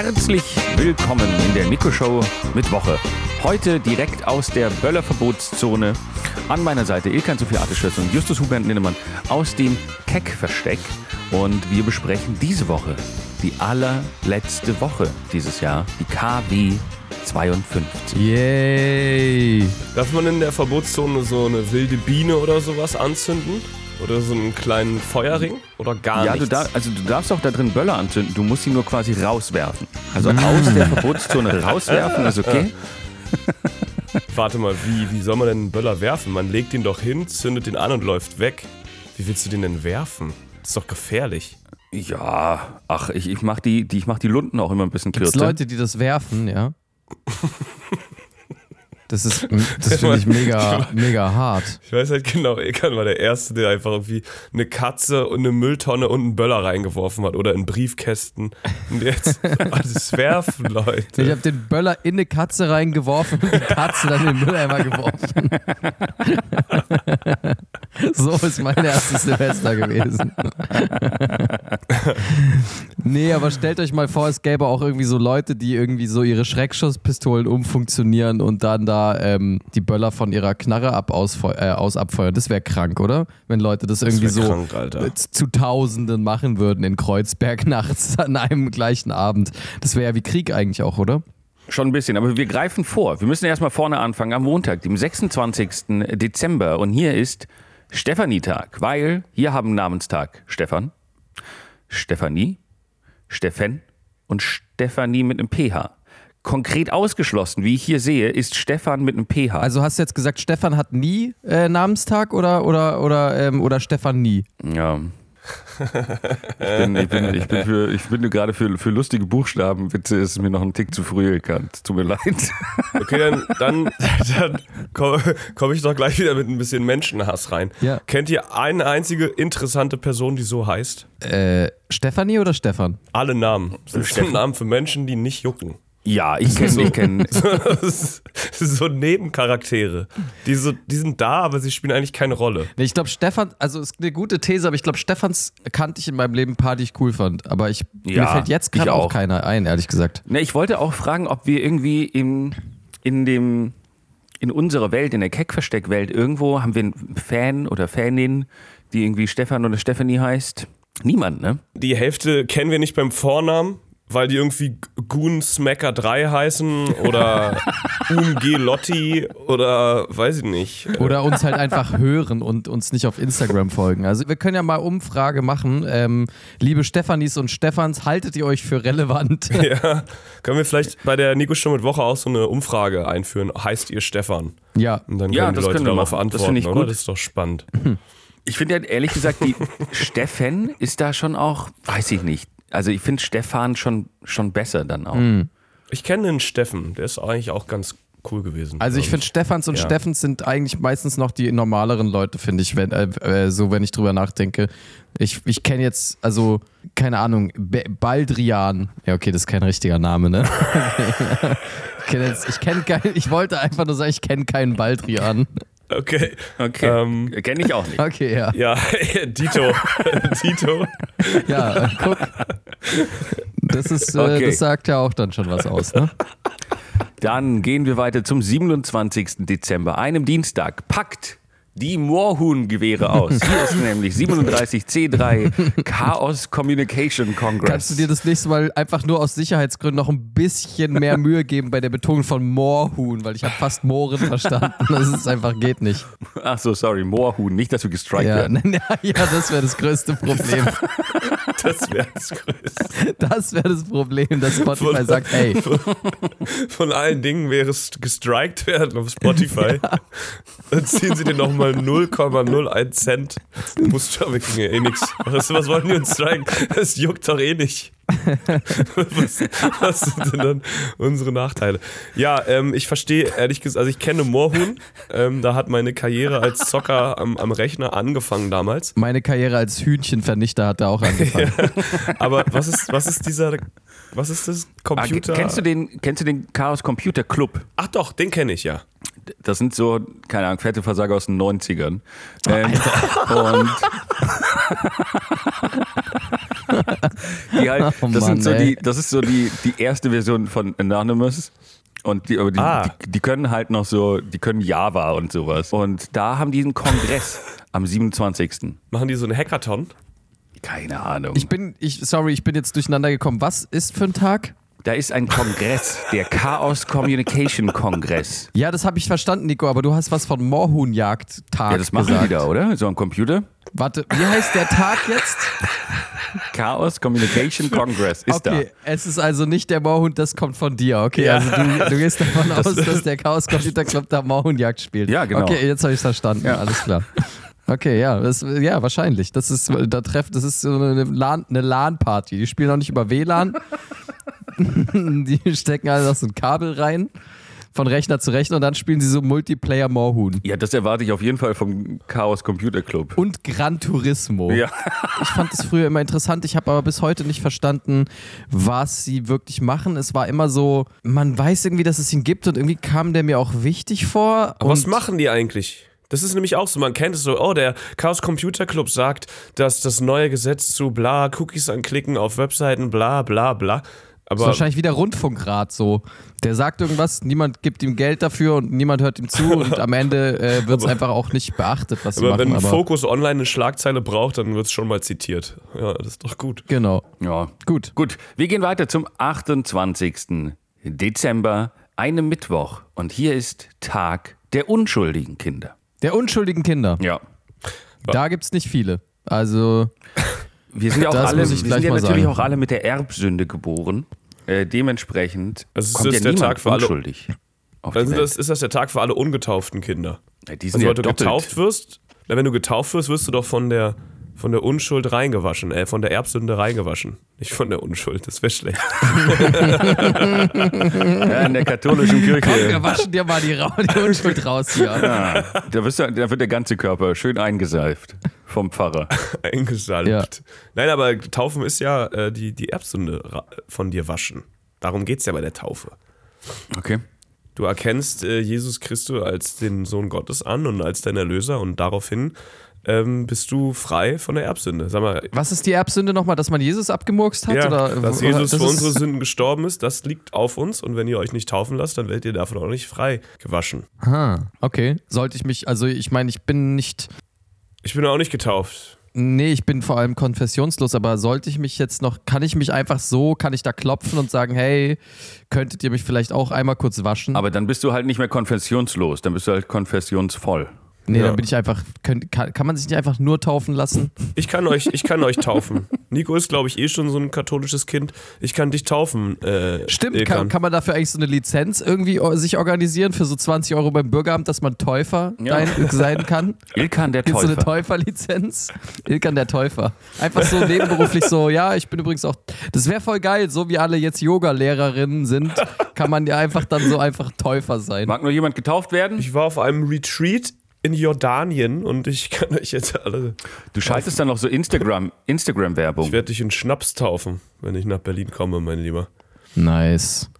Herzlich willkommen in der Nico Show mit Woche. Heute direkt aus der Böller-Verbotszone. An meiner Seite Ilkan Sophie Artischötz und Justus Hubert Lindemann aus dem Keck-Versteck. Und wir besprechen diese Woche die allerletzte Woche dieses Jahr, die KW 52. Yay! Darf man in der Verbotszone so eine wilde Biene oder sowas anzünden? Oder so einen kleinen Feuerring? Oder gar Ja, nichts? du, dar also du darfst auch da drin Böller anzünden, du musst sie nur quasi rauswerfen. Also aus der Verbotszone rauswerfen ist okay. Warte mal, wie, wie soll man denn einen Böller werfen? Man legt ihn doch hin, zündet den an und läuft weg. Wie willst du den denn werfen? Das ist doch gefährlich. Ja, ach, ich, ich mach die, die, ich mach die Lunden auch immer ein bisschen Gibt's kürzer. Leute, die das werfen, ja? Das ist, das finde ich mega, mega hart. Ich weiß halt genau, Ekan war der Erste, der einfach irgendwie eine Katze und eine Mülltonne und einen Böller reingeworfen hat. Oder in Briefkästen. Und jetzt alles werfen, Ich Leute. habe den Böller in eine Katze reingeworfen und die Katze dann in den Mülleimer geworfen. so ist mein erstes Silvester gewesen. nee, aber stellt euch mal vor, es gäbe auch irgendwie so Leute, die irgendwie so ihre Schreckschusspistolen umfunktionieren und dann da ähm, die Böller von ihrer Knarre ab ausfeu äh, aus abfeuern. Das wäre krank, oder? Wenn Leute das irgendwie wär so krank, Alter. zu Tausenden machen würden in Kreuzberg nachts an einem gleichen Abend. Das wäre ja wie Krieg eigentlich auch, oder? Schon ein bisschen, aber wir greifen vor. Wir müssen erstmal vorne anfangen, am Montag, dem 26. Dezember. Und hier ist Stefanietag, weil hier haben Namenstag Stefan, Stefanie, Steffen und Stefanie mit einem PH. Konkret ausgeschlossen, wie ich hier sehe, ist Stefan mit einem PH. Also hast du jetzt gesagt, Stefan hat nie äh, Namenstag oder, oder, oder, ähm, oder Stefan nie? Ja. Ich bin, ich bin, ich bin, für, ich bin gerade für, für lustige Buchstabenwitze ist mir noch ein Tick zu früh gekannt. Tut mir leid. Okay, dann, dann, dann komme komm ich doch gleich wieder mit ein bisschen Menschenhass rein. Ja. Kennt ihr eine einzige interessante Person, die so heißt? Äh, Stefanie oder Stefan? Alle Namen. Das sind Namen für Menschen, die nicht jucken. Ja, ich kenne, ich kenne. Ist so Nebencharaktere. Die, so, die sind da, aber sie spielen eigentlich keine Rolle. Nee, ich glaube, Stefan, also ist eine gute These, aber ich glaube, Stefans kannte ich in meinem Leben ein paar, die ich cool fand. Aber ich, Ja, mir fällt jetzt gerade auch auch. keiner ein, ehrlich gesagt. Ne, ich wollte auch fragen, ob wir irgendwie in, in dem in unserer Welt, in der Keck-Versteck-Welt, irgendwo haben wir einen Fan oder Fanin, die irgendwie Stefan oder Stephanie heißt. Niemand, ne? Die Hälfte kennen wir nicht beim Vornamen, weil die irgendwie Goon Smacker 3 heißen oder UMG Lotti oder weiß ich nicht. Oder uns halt einfach hören und uns nicht auf Instagram folgen. Also wir können ja mal Umfrage machen. Ähm, liebe Stefanis und Stefans, haltet ihr euch für relevant? Ja, können wir vielleicht bei der Nico Show mit Woche auch so eine Umfrage einführen? Heißt ihr Stefan? ja. Und dann Ja, können die das Leute können wir darauf machen. Das antworten, finde ich oder? gut. Das ist doch spannend. Ich finde ja ehrlich gesagt, die Steffen ist da schon auch, weiß ich nicht. Also ich finde Stefan schon, schon besser dann auch. Ich kenne einen Steffen, der ist eigentlich auch ganz cool gewesen. Also ich finde Stefans und Ja. Steffens sind eigentlich meistens noch die normaleren Leute, finde ich, wenn, äh, äh, so wenn ich drüber nachdenke. Ich, ich kenne jetzt, also, keine Ahnung, Be Baldrian. Ja, okay, das ist kein richtiger Name, ne? ich kenne jetzt, ich kenne keinen, ich wollte einfach nur sagen, ich kenne keinen Baldrian. Okay. Okay. Ähm, Kenne ich auch nicht. Okay, ja. ja, Dito. Dito. Ja, guck. Das ist, äh, Okay. das sagt ja auch dann schon was aus, ne? Dann gehen wir weiter zum 27. Dezember, einem Dienstag. Packt die Moorhuhn-Gewehre aus. Hier ist nämlich 37C3 Chaos Communication Congress. Kannst du dir das nächste Mal einfach nur aus Sicherheitsgründen noch ein bisschen mehr Mühe geben bei der Betonung von Moorhuhn, weil ich habe fast Mohren verstanden. Das ist einfach geht nicht. Ach so, sorry, Moorhuhn, nicht, dass wir gestrikt Ja, werden. ja das wäre das größte Problem. Das wäre das Größte. Das wäre das Problem, dass Spotify sagt, ey, Von allen Dingen wäre es gestrikt werden auf Spotify. Dann ziehen sie dir nochmal 0,01 Cent. Kriegen ja eh nix. Was, was wollen die uns striken? Das juckt doch eh nicht. Was, was sind denn dann unsere Nachteile? Ja, ähm, ich verstehe ehrlich gesagt, also ich kenne Moorhuhn. Ähm, da hat meine Karriere als Zocker am, am Rechner angefangen damals. meine Karriere als Hühnchenvernichter hat da auch angefangen. Aber was ist, was ist dieser, was ist das? Ah, Computer? kennst, du den, kennst du den Chaos Computer Club? Ach doch, den kenne ich ja. Das sind so, keine Ahnung, fette Versager aus den 90ern. Ähm, und Die halt, Oh das, Mann, sind so ey. die, das ist so die, die erste Version von Anonymous. Und die, aber die, Ah. die, die können halt noch so, die können Java und sowas. Und da haben die einen Kongress am 27. Machen die so einen Hackathon? Keine Ahnung. Ich bin, ich, sorry, ich bin jetzt durcheinander gekommen. Was ist für ein Tag? Da ist ein Kongress, der Chaos Communication Kongress. Ja, das habe ich verstanden, Nico, aber du hast was von Moorhuhnjagd-Tag Ja, das machen gesagt. die da, oder? So am Computer. Warte, wie heißt der Tag jetzt? Chaos Communication Congress ist okay, es ist also nicht der Moorhuhn, das kommt von dir. Okay, also du, du gehst davon aus, dass der Chaos Computer Club da Moorhuhnjagd spielt. Ja, genau. Okay, jetzt habe ich verstanden. Alles klar. Okay, ja, das, ja, wahrscheinlich. Das ist, da treff, das ist so eine LAN, eine LAN-Party. Die spielen auch nicht über WLAN. Die stecken alle noch so ein Kabel rein, von Rechner zu Rechner und dann spielen sie so Multiplayer Moorhuhn. da. Ja, das erwarte ich auf jeden Fall vom Chaos Computer Club. Und Gran Turismo. Ja. Ich fand das früher immer interessant. Ich habe aber bis heute nicht verstanden, was sie wirklich machen. Es war immer so, man weiß irgendwie, dass es ihn gibt und irgendwie kam der mir auch wichtig vor. Aber was machen die eigentlich? Das ist nämlich auch so, man kennt es so, oh, der Chaos Computer Club sagt, dass das neue Gesetz zu bla, Cookies anklicken auf Webseiten, bla bla bla. Das ist Aber wahrscheinlich wie der Rundfunkrat so. Der sagt irgendwas, niemand gibt ihm Geld dafür und niemand hört ihm zu und am Ende äh, wird es einfach auch nicht beachtet, was sie aber machen. wenn aber Focus Online eine Schlagzeile braucht, dann wird es schon mal zitiert. Ja, das ist doch gut. genau. Ja. Gut. Gut, wir gehen weiter zum 28. Dezember, einem Mittwoch. Und hier ist Tag der unschuldigen Kinder. Der unschuldigen Kinder. Ja. Da gibt es nicht viele. Also, Wir sind ja auch alle, wir sind gleich ja mal natürlich sagen. auch alle mit der Erbsünde geboren. Äh, dementsprechend Also es kommt ist ja der niemand Tag für alle- unschuldig. Auf die Also Welt. das ist das der Tag für alle ungetauften Kinder. Ja, die sind Also ja wenn du doppelt. getauft wirst, na, wenn du getauft wirst, wirst du doch von der von der Unschuld reingewaschen, äh, von der Erbsünde reingewaschen. Nicht von der Unschuld, das wäre schlecht. Ja, in der katholischen komm, wir Kirche. waschen dir mal die, die Unschuld raus hier. Ja, da, wirst du, da wird der ganze Körper schön eingeseift vom Pfarrer. Eingesalbt. Ja. Nein, aber Taufen ist ja äh, die, die Erbsünde von dir waschen. Darum geht es ja bei der Taufe. Okay. Du erkennst äh, Jesus Christus als den Sohn Gottes an und als dein Erlöser und daraufhin ähm, bist du frei von der Erbsünde. Sag mal, Was ist die Erbsünde nochmal, dass man Jesus abgemurkst hat? ja, oder, dass Jesus das für unsere Sünden gestorben ist, das liegt auf uns und wenn ihr euch nicht taufen lasst, dann werdet ihr davon auch nicht frei gewaschen. Aha, okay. Sollte ich mich, also ich meine, ich bin nicht, Ich bin auch nicht getauft. nee, ich bin vor allem konfessionslos, aber sollte ich mich jetzt noch, kann ich mich einfach so, kann ich da klopfen und sagen, hey, könntet ihr mich vielleicht auch einmal kurz waschen? Aber dann bist du halt nicht mehr konfessionslos, dann bist du halt konfessionsvoll. Nee, Ja. dann bin ich einfach, könnt, kann, kann man sich nicht einfach nur taufen lassen? Ich kann euch, ich kann euch taufen. Nico ist, glaube ich, eh schon so ein katholisches Kind. Ich kann dich taufen. Äh, Stimmt, kann, kann man dafür eigentlich so eine Lizenz irgendwie o- sich organisieren für so 20 Euro beim Bürgeramt, dass man Täufer Ja. sein, sein kann? Ilkan der Gibt so eine Täufer. Täuferlizenz? Ilkan der Täufer. Einfach so nebenberuflich so, ja, ich bin übrigens auch. Das wäre voll geil, so wie alle jetzt Yoga-Lehrerinnen sind, kann man ja einfach dann so einfach Täufer sein. Mag nur jemand getauft werden? Ich war auf einem Retreat in Jordanien und ich kann euch jetzt alle. Du schaltest dann noch so Instagram, Instagram-Werbung. Ich werde dich in Schnaps taufen, wenn ich nach Berlin komme, mein Lieber. Nice.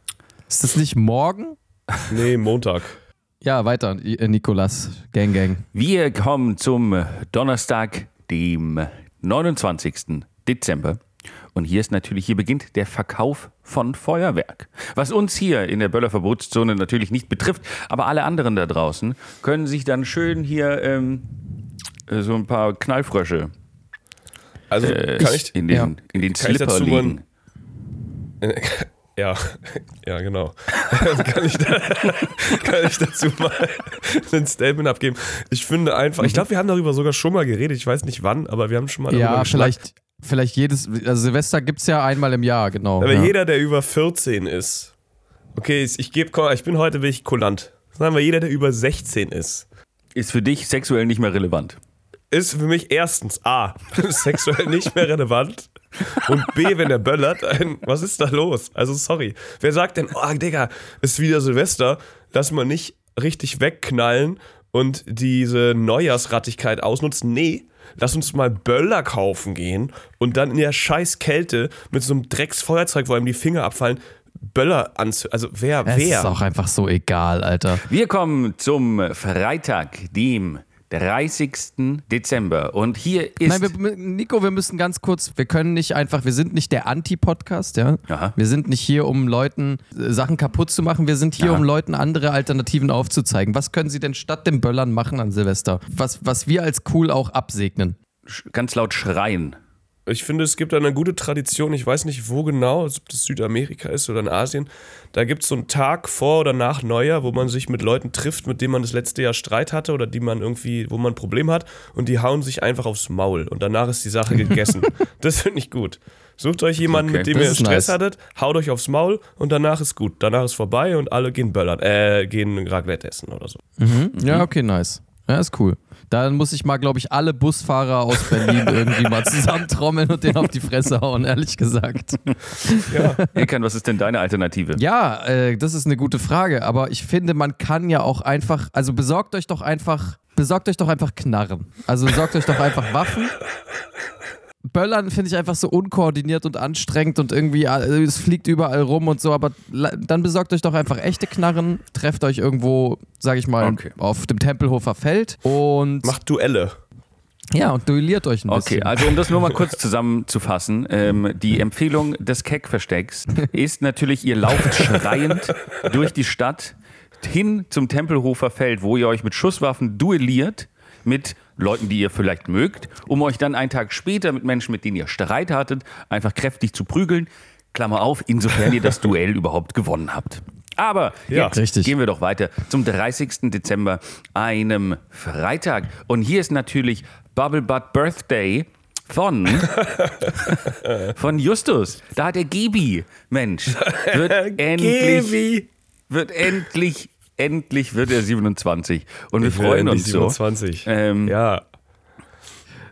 Ist das nicht morgen? Nee, Montag. Ja, weiter, äh, Nikolas. Gang, gang. Wir kommen zum Donnerstag, dem 29. Dezember. Und hier ist natürlich, hier beginnt der Verkauf von Feuerwerk. Was uns hier in der Böller Verbotszone natürlich nicht betrifft, aber alle anderen da draußen können sich dann schön hier ähm, äh, so ein paar Knallfrösche Also, äh, kann ich. in den, ja. in den Kann Slipper dazu mal- legen. Ja, ja, genau. kann, ich da, kann ich dazu mal ein Statement abgeben? Ich finde einfach, ich glaube, wir haben darüber sogar schon mal geredet. Ich weiß nicht wann, aber wir haben schon mal darüber Ja, geschnackt. vielleicht, vielleicht jedes. Also Silvester gibt es ja einmal im Jahr, genau. Aber ja. jeder, der über 14 ist, okay, ich gebe, komm, ich bin heute wirklich kulant. Sagen wir, jeder, der über 16 ist, Ist für dich sexuell nicht mehr relevant. ist für mich erstens A, sexuell nicht mehr relevant. Und B, wenn er böllert, ein, was ist da los? Also sorry. Wer sagt denn, oh Digga, ist wieder Silvester, lass mal nicht richtig wegknallen und diese Neujahrsrattigkeit ausnutzen? Nee, lass uns mal Böller kaufen gehen und dann in der scheiß Kälte mit so einem Drecksfeuerzeug, wo einem die Finger abfallen, Böller anzünden. Also wer, Es wer? ist auch einfach so egal, Alter. Wir kommen zum Freitag, dem 30. Dezember. Und hier ist. Nein, wir, Nico, wir müssen ganz kurz, wir können nicht einfach, wir sind nicht der Anti-Podcast, ja. Aha. Wir sind nicht hier, um Leuten äh, Sachen kaputt zu machen, wir sind hier, Aha. um Leuten andere Alternativen aufzuzeigen. Was können sie denn statt dem Böllern machen an Silvester? Was, was wir als cool auch absegnen. ganz laut schreien. Ich finde, es gibt eine gute Tradition, ich weiß nicht wo genau, ob das Südamerika ist oder in Asien. Da gibt es so einen Tag vor oder nach Neujahr, wo man sich mit Leuten trifft, mit denen man das letzte Jahr Streit hatte oder die man irgendwie, wo man ein Problem hat und die hauen sich einfach aufs Maul und danach ist die Sache gegessen. das finde ich gut. Sucht euch jemanden, Okay. mit dem ihr Stress nice. hattet, haut euch aufs Maul und danach ist gut. Danach ist vorbei und alle gehen böllern, äh, gehen Raclette essen oder so. Ja, okay, nice. Ja, ist cool. Dann muss ich mal, glaube ich, alle Busfahrer aus Berlin irgendwie mal zusammentrommeln und den auf die Fresse hauen, ehrlich gesagt. Ilkan, was ist denn deine Alternative? Ja, äh, das ist eine gute Frage, aber ich finde, man kann ja auch einfach, also besorgt euch doch einfach, besorgt euch doch einfach Knarren. Also besorgt euch doch einfach Waffen. Böllern finde ich einfach so unkoordiniert und anstrengend und irgendwie, äh, es fliegt überall rum und so, aber dann besorgt euch doch einfach echte Knarren, trefft euch irgendwo, sag ich mal, Okay. auf dem Tempelhofer Feld und Macht Duelle. ja, und duelliert euch ein Okay, bisschen. also um das nur mal kurz zusammenzufassen, ähm, die Empfehlung des Keck-Verstecks ist natürlich, ihr lauft schreiend durch die Stadt hin zum Tempelhofer Feld, wo ihr euch mit Schusswaffen duelliert mit Leuten, die ihr vielleicht mögt, um euch dann einen Tag später mit Menschen, mit denen ihr Streit hattet, einfach kräftig zu prügeln. Klammer auf, insofern ihr das Duell überhaupt gewonnen habt. Aber Ja, jetzt richtig. gehen wir doch weiter zum 30. Dezember, einem Freitag. Und hier ist natürlich Bubble Butt Birthday von, von Justus. Da hat er Gibi. Mensch, wird endlich, wird endlich, endlich wird er 27. Und wir Ich freuen endlich uns so. 27. Ähm, Ja.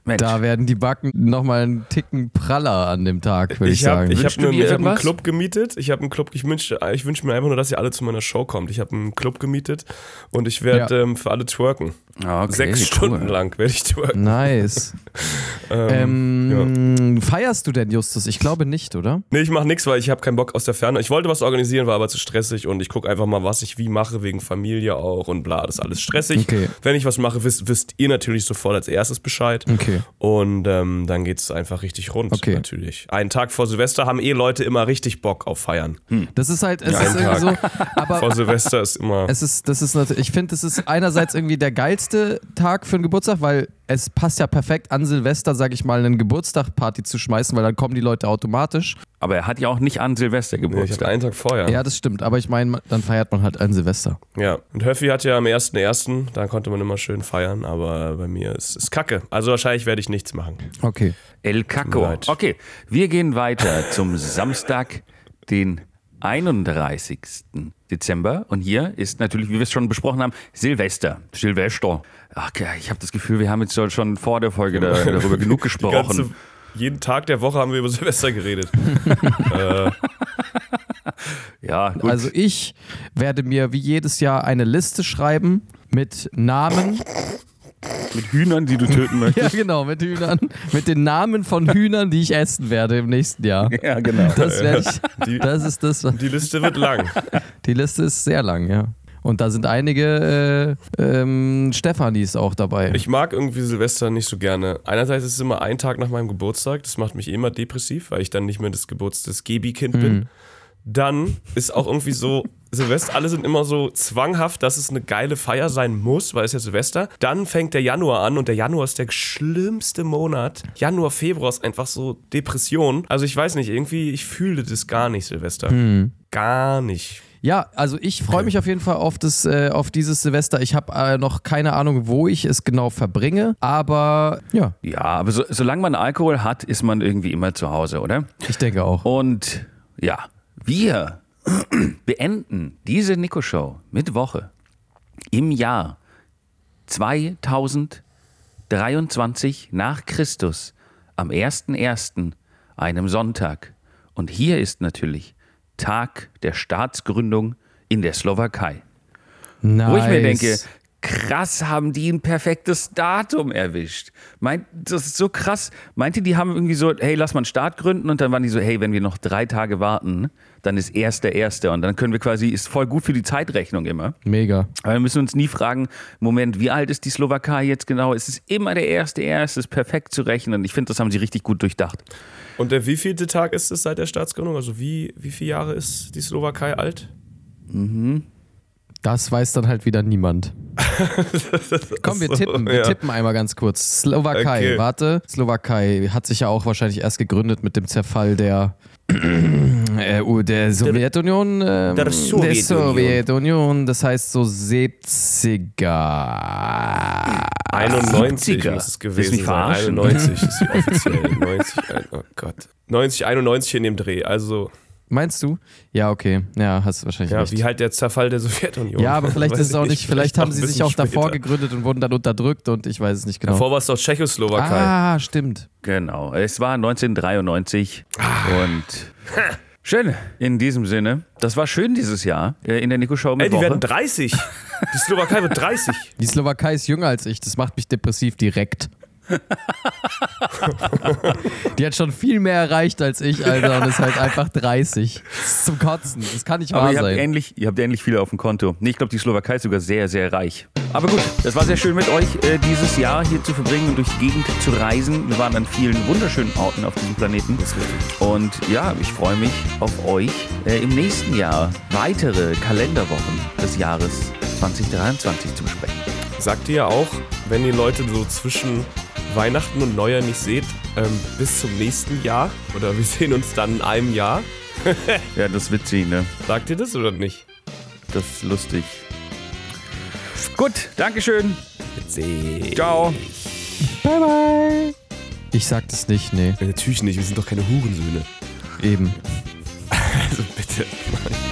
Mensch, Da werden die Backen nochmal einen Ticken praller an dem Tag, würde ich, Ich habe sagen. ich hab ich hab einen? Club gemietet. Ich habe einen Club, ich wünsche ich wünsch mir einfach nur, dass ihr alle zu meiner Show kommt. Ich habe einen Club gemietet und ich werde Ja. ähm, für alle twerken. Ah, okay, Sechs cool. Stunden lang werde ich twerken. Nice. ähm, Feierst du denn, Justus? Ich glaube nicht, oder? Nee, ich mache nichts, weil ich habe keinen Bock aus der Ferne. Ich wollte was organisieren, war aber zu stressig und ich gucke einfach mal, was ich wie mache, wegen Familie auch und bla, das ist alles stressig. Okay. Wenn ich was mache, wisst, wisst ihr natürlich sofort als erstes Bescheid. Okay. Und ähm, dann geht es einfach richtig rund, Okay. natürlich. Einen Tag vor Silvester haben eh Leute immer richtig Bock auf Feiern. Das ist halt, es Ja, ist irgendwie so, aber Vor Silvester ist immer. es ist, das ist natürlich, ich finde, das ist einerseits irgendwie der geilste Tag für einen Geburtstag, weil es passt ja perfekt an Silvester, sag ich mal, einen Geburtstagparty zu schmeißen, weil dann kommen die Leute automatisch. Aber er hat ja auch nicht an Silvester Nee, ich Geburtstag. einen Tag vorher. Ja, das stimmt, aber ich meine, dann feiert man halt ein Silvester. Ja, und Höffi hat ja am 1.1., da konnte man immer schön feiern, aber bei mir ist es kacke. Also wahrscheinlich werde ich nichts machen. Okay. El Caco. Okay, wir gehen weiter zum Samstag, den 31. Dezember. Und hier ist natürlich, wie wir es schon besprochen haben, Silvester. Silvester. Ach, okay, ich habe das Gefühl, wir haben jetzt schon vor der Folge da, darüber genug Die ganze, gesprochen. jeden Tag der Woche haben wir über Silvester geredet. Ja, gut. Also ich werde mir wie jedes Jahr eine Liste schreiben mit Namen. Mit Hühnern, die du töten Ja, möchtest. genau, mit Hühnern. Mit den Namen von Hühnern, die ich essen werde im nächsten Jahr. Ja, genau. Das ich. Die- Das ist das. Die Liste wird lang. Die Liste ist sehr lang, ja. Und da sind einige äh, ähm, Stefanis auch dabei. Ich mag irgendwie Silvester nicht so gerne. Einerseits ist es immer ein Tag nach meinem Geburtstag, das macht mich immer depressiv, weil ich dann nicht mehr das Geburts des Gebi-Kind bin. Dann ist auch irgendwie so, Silvester, alle sind immer so zwanghaft, dass es eine geile Feier sein muss, weil es ja Silvester. Dann fängt der Januar an und der Januar ist der schlimmste Monat. Januar, Februar ist einfach so Depression. Also ich weiß nicht, irgendwie, ich fühle das gar nicht, Silvester. Gar nicht. Ja, also ich freue mich auf jeden Fall auf, das, äh, auf dieses Silvester. Ich habe äh, noch keine Ahnung, wo ich es genau verbringe, aber ja, Ja, aber so, solange man Alkohol hat, ist man irgendwie immer zu Hause, oder? ich denke auch. Und ja, wir beenden diese Nico-Show mit Woche im Jahr 2023 nach Christus am 1.1., einem Sonntag. Und hier ist natürlich Tag der Staatsgründung in der Slowakei. Nice. Wo ich mir denke, krass, haben die ein perfektes Datum erwischt. Meint, das ist so krass. Meint ihr, die haben irgendwie so, hey, lass mal einen Start gründen und dann waren die so, hey, wenn wir noch drei Tage warten, dann ist erster erster und dann können wir quasi, ist voll gut für die Zeitrechnung immer. Mega. Aber wir müssen uns nie fragen, Moment, wie alt ist die Slowakei jetzt genau? Es ist immer der erste erste, ist perfekt zu rechnen. Ich finde, das haben sie richtig gut durchdacht. Und der wievielte Tag ist es seit der Staatsgründung? Also wie, wie viele Jahre ist die Slowakei alt? Das weiß dann halt wieder niemand. Komm, wir tippen. Wir ja. tippen einmal ganz kurz. Slowakei, Okay. warte. Slowakei hat sich ja auch wahrscheinlich erst gegründet mit dem Zerfall der, der Sowjetunion. ähm, der Sowjetunion. Der Sowjetunion. Das heißt so 70er. 91 70er. muss es gewesen sein. verarschen? 91 ist die offiziell. 90, ein- oh Gott. 90, 91 in dem Dreh. Also, Meinst du? Ja, okay. Ja, hast du wahrscheinlich ja, recht. wie halt der Zerfall der Sowjetunion. ja, aber vielleicht ist es auch ich nicht, vielleicht haben noch sie sich auch davor später. gegründet und wurden dann unterdrückt und ich weiß es nicht genau. Davor war es doch Tschechoslowakei. ah, stimmt. Genau, es war 1993 und schön in diesem Sinne. Das war schön dieses Jahr äh, in der Nico Show mit Ey, die Woche. werden 30. Die Slowakei wird 30. Die Slowakei ist jünger als ich, das macht mich depressiv direkt. Die hat schon viel mehr erreicht als ich, Alter, und ist halt einfach 30. Das ist zum Kotzen. Das kann nicht Aber wahr ihr habt, sein. ähnlich, ihr habt ähnlich viele auf dem Konto. Nee, ich glaube, die Slowakei ist sogar sehr, sehr reich. Aber gut, das war sehr schön mit euch äh, dieses Jahr hier zu verbringen und durch die Gegend zu reisen. Wir waren an vielen wunderschönen Orten auf diesem Planeten. Und ja, ich freue mich auf euch äh, im nächsten Jahr weitere Kalenderwochen des Jahres 2023 zu besprechen. Sagt ihr ja auch, wenn ihr Leute so zwischen Weihnachten und Neujahr nicht seht, ähm, bis zum nächsten Jahr oder wir sehen uns dann in einem Jahr. Ja, das ist witzig, ne? Sagt ihr das oder nicht? Das ist lustig. Gut, Dankeschön. Witzig. Ciao. Bye, bye. Ich sag das nicht, nee. Natürlich nicht, wir sind doch keine Hurensöhne. Eben. Also bitte. Gott.